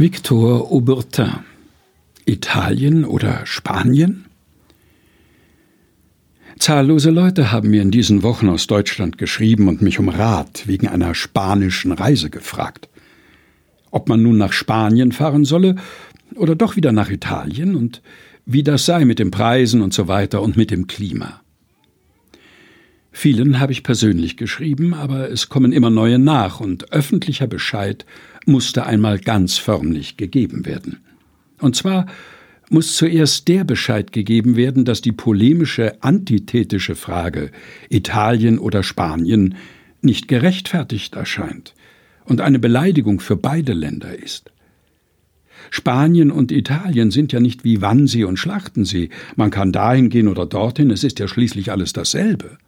Victor Aubertin Italien oder Spanien? Zahllose Leute haben mir in diesen Wochen aus Deutschland geschrieben und mich um Rat wegen einer spanischen Reise gefragt. Ob man nun nach Spanien fahren solle oder doch wieder nach Italien und wie das sei mit den Preisen und so weiter und mit dem Klima. Vielen habe ich persönlich geschrieben, aber es kommen immer neue nach und öffentlicher Bescheid musste einmal ganz förmlich gegeben werden. Und zwar muss zuerst der Bescheid gegeben werden, dass die polemische, antithetische Frage Italien oder Spanien nicht gerechtfertigt erscheint und eine Beleidigung für beide Länder ist. Spanien und Italien sind ja nicht wie Wannsee und Schlachtensee, man kann dahin gehen oder dorthin, es ist ja schließlich alles dasselbe.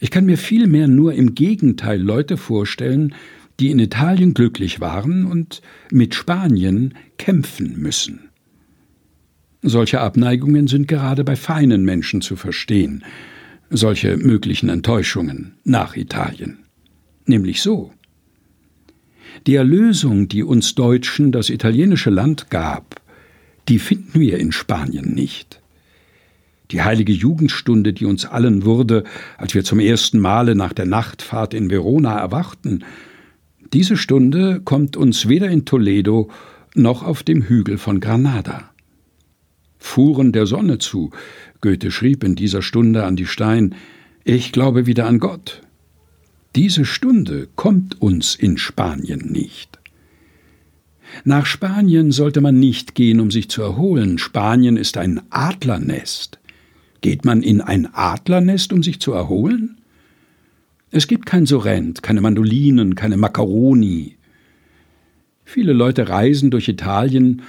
Ich kann mir vielmehr nur im Gegenteil Leute vorstellen, die in Italien glücklich waren und mit Spanien kämpfen müssen. Solche Abneigungen sind gerade bei feinen Menschen zu verstehen, solche möglichen Enttäuschungen nach Italien. Nämlich so. Die Erlösung, die uns Deutschen das italienische Land gab, die finden wir in Spanien nicht. Die heilige Jugendstunde, die uns allen wurde, als wir zum ersten Male nach der Nachtfahrt in Verona erwachten, diese Stunde kommt uns weder in Toledo noch auf dem Hügel von Granada. Fuhren der Sonne zu, Goethe schrieb in dieser Stunde an die Stein, ich glaube wieder an Gott. Diese Stunde kommt uns in Spanien nicht. Nach Spanien sollte man nicht gehen, um sich zu erholen. Spanien ist ein Adlernest. Geht man in ein Adlernest, um sich zu erholen? Es gibt kein Sorrent, keine Mandolinen, keine Macaroni. Viele Leute reisen durch Italien,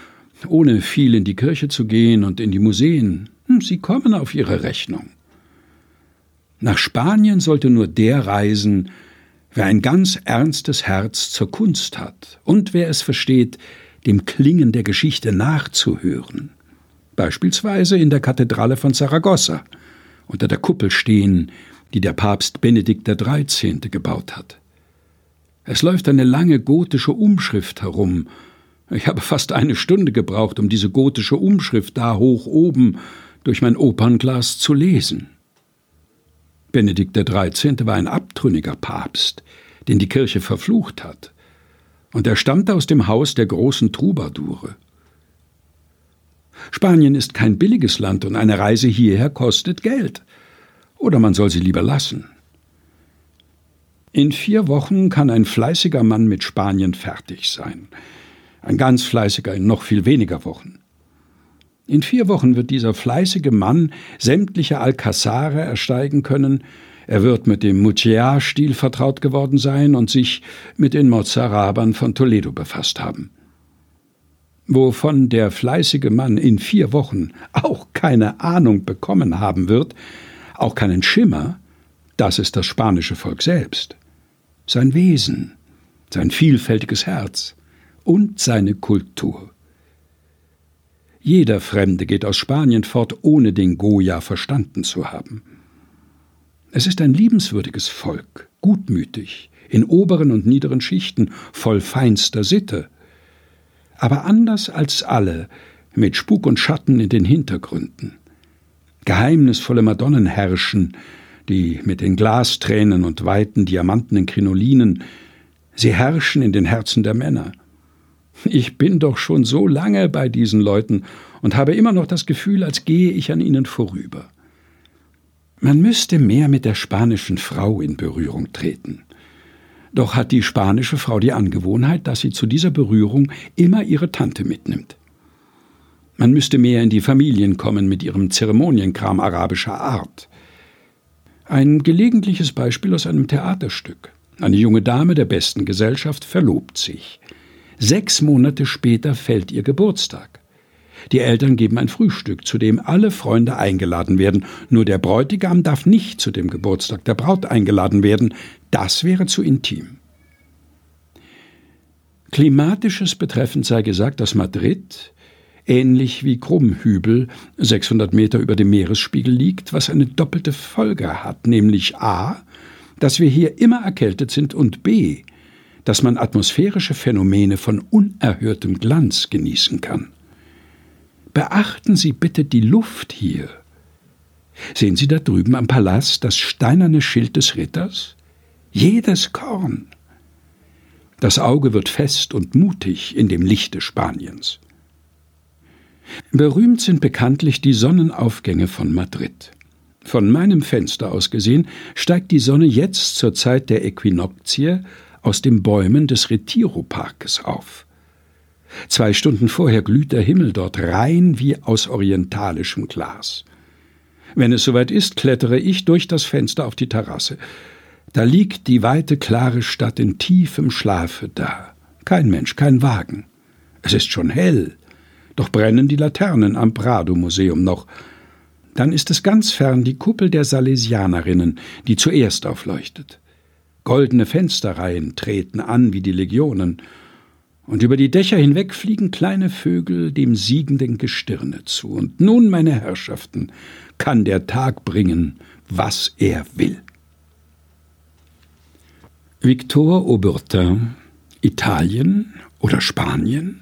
ohne viel in die Kirche zu gehen und in die Museen. Hm, sie kommen auf ihre Rechnung. Nach Spanien sollte nur der reisen, wer ein ganz ernstes Herz zur Kunst hat und wer es versteht, dem Klingen der Geschichte nachzuhören. Beispielsweise in der Kathedrale von Saragossa, unter der Kuppel stehen, die der Papst Benedikt XIII. gebaut hat. Es läuft eine lange gotische Umschrift herum. Ich habe fast eine Stunde gebraucht, um diese gotische Umschrift da hoch oben durch mein Opernglas zu lesen. Benedikt XIII. war ein abtrünniger Papst, den die Kirche verflucht hat, und er stammte aus dem Haus der großen Troubadoure. Spanien ist kein billiges Land und eine Reise hierher kostet Geld oder man soll sie lieber lassen. In vier Wochen kann ein fleißiger Mann mit Spanien fertig sein, ein ganz fleißiger in noch viel weniger Wochen. In vier Wochen wird dieser fleißige Mann sämtliche Alcazare ersteigen können, er wird mit dem Mutiar-Stil vertraut geworden sein und sich mit den Mozarabern von Toledo befasst haben. Wovon der fleißige Mann in vier Wochen auch keine Ahnung bekommen haben wird, auch keinen Schimmer, das ist das spanische Volk selbst. Sein Wesen, sein vielfältiges Herz und seine Kultur. Jeder Fremde geht aus Spanien fort, ohne den Goya verstanden zu haben. Es ist ein liebenswürdiges Volk, gutmütig, in oberen und niederen Schichten, voll feinster Sitte, aber anders als alle, mit Spuk und Schatten in den Hintergründen geheimnisvolle Madonnen herrschen, die mit den Glastränen und weiten diamantenen Krinolinen, sie herrschen in den Herzen der Männer. Ich bin doch schon so lange bei diesen Leuten und habe immer noch das Gefühl, als gehe ich an ihnen vorüber. Man müsste mehr mit der spanischen Frau in Berührung treten. Doch hat die spanische Frau die Angewohnheit, dass sie zu dieser Berührung immer ihre Tante mitnimmt. Man müsste mehr in die Familien kommen mit ihrem Zeremonienkram arabischer Art. Ein gelegentliches Beispiel aus einem Theaterstück. Eine junge Dame der besten Gesellschaft verlobt sich. Sechs Monate später fällt ihr Geburtstag. Die Eltern geben ein Frühstück, zu dem alle Freunde eingeladen werden. Nur der Bräutigam darf nicht zu dem Geburtstag der Braut eingeladen werden. Das wäre zu intim. Klimatisches betreffend sei gesagt, dass Madrid ähnlich wie Krummhübel 600 Meter über dem Meeresspiegel liegt, was eine doppelte Folge hat, nämlich a, dass wir hier immer erkältet sind und b, dass man atmosphärische Phänomene von unerhörtem Glanz genießen kann. Beachten Sie bitte die Luft hier. Sehen Sie da drüben am Palast das steinerne Schild des Ritters? Jedes Korn. Das Auge wird fest und mutig in dem Lichte Spaniens. Berühmt sind bekanntlich die Sonnenaufgänge von Madrid. Von meinem Fenster aus gesehen steigt die Sonne jetzt zur Zeit der Äquinoktie aus den Bäumen des Retiro-Parkes auf. Zwei Stunden vorher glüht der Himmel dort rein wie aus orientalischem Glas. Wenn es soweit ist, klettere ich durch das Fenster auf die Terrasse. Da liegt die weite, klare Stadt in tiefem Schlafe da. Kein Mensch, kein Wagen. Es ist schon hell, doch brennen die Laternen am Prado-Museum noch. Dann ist es ganz fern die Kuppel der Salesianerinnen, die zuerst aufleuchtet. Goldene Fensterreihen treten an wie die Legionen, und über die Dächer hinweg fliegen kleine Vögel dem siegenden Gestirne zu. Und nun, meine Herrschaften, kann der Tag bringen, was er will. Victor Aubertin Italien oder Spanien?